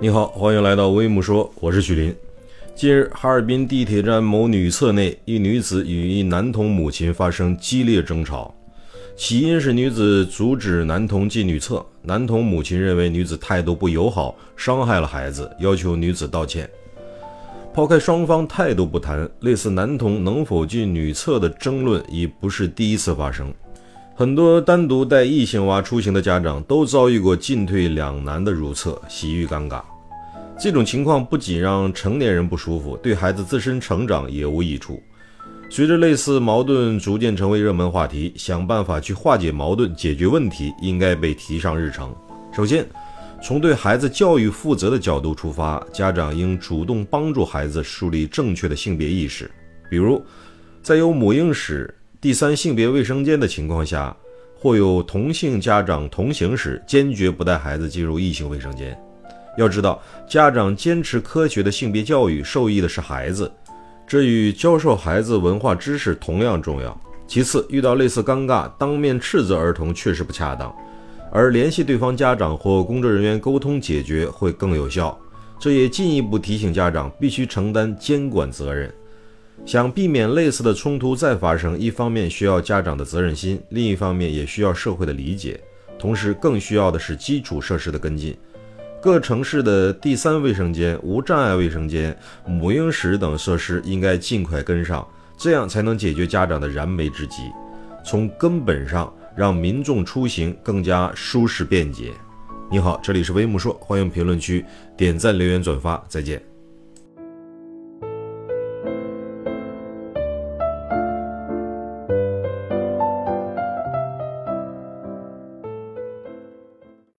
你好，欢迎来到微木说，我是许林。近日，哈尔滨地铁站某女厕内，一女子与一男童母亲发生激烈争吵，起因是女子阻止男童进女厕，男童母亲认为女子态度不友好，伤害了孩子，要求女子道歉。抛开双方态度不谈，类似男童能否进女厕的争论已不是第一次发生。很多单独带异性娃出行的家长都遭遇过进退两难的如厕，洗浴尴尬。这种情况不仅让成年人不舒服，对孩子自身成长也无益处。随着类似矛盾逐渐成为热门话题，想办法去化解矛盾、解决问题应该被提上日程。首先，从对孩子教育负责的角度出发，家长应主动帮助孩子树立正确的性别意识，比如，在有母婴室。第三性别卫生间的情况下，或有同性家长同行时，坚决不带孩子进入异性卫生间。要知道，家长坚持科学的性别教育，受益的是孩子，这与教授孩子文化知识同样重要。其次，遇到类似尴尬，当面斥责儿童确实不恰当，而联系对方家长或工作人员沟通解决会更有效。这也进一步提醒家长必须承担监管责任。想避免类似的冲突再发生，一方面需要家长的责任心，另一方面也需要社会的理解，同时更需要的是基础设施的跟进。各城市的第三卫生间、无障碍卫生间、母婴室等设施应该尽快跟上，这样才能解决家长的燃眉之急，从根本上让民众出行更加舒适便捷。你好，这里是微木说，欢迎评论区点赞、留言、转发，再见。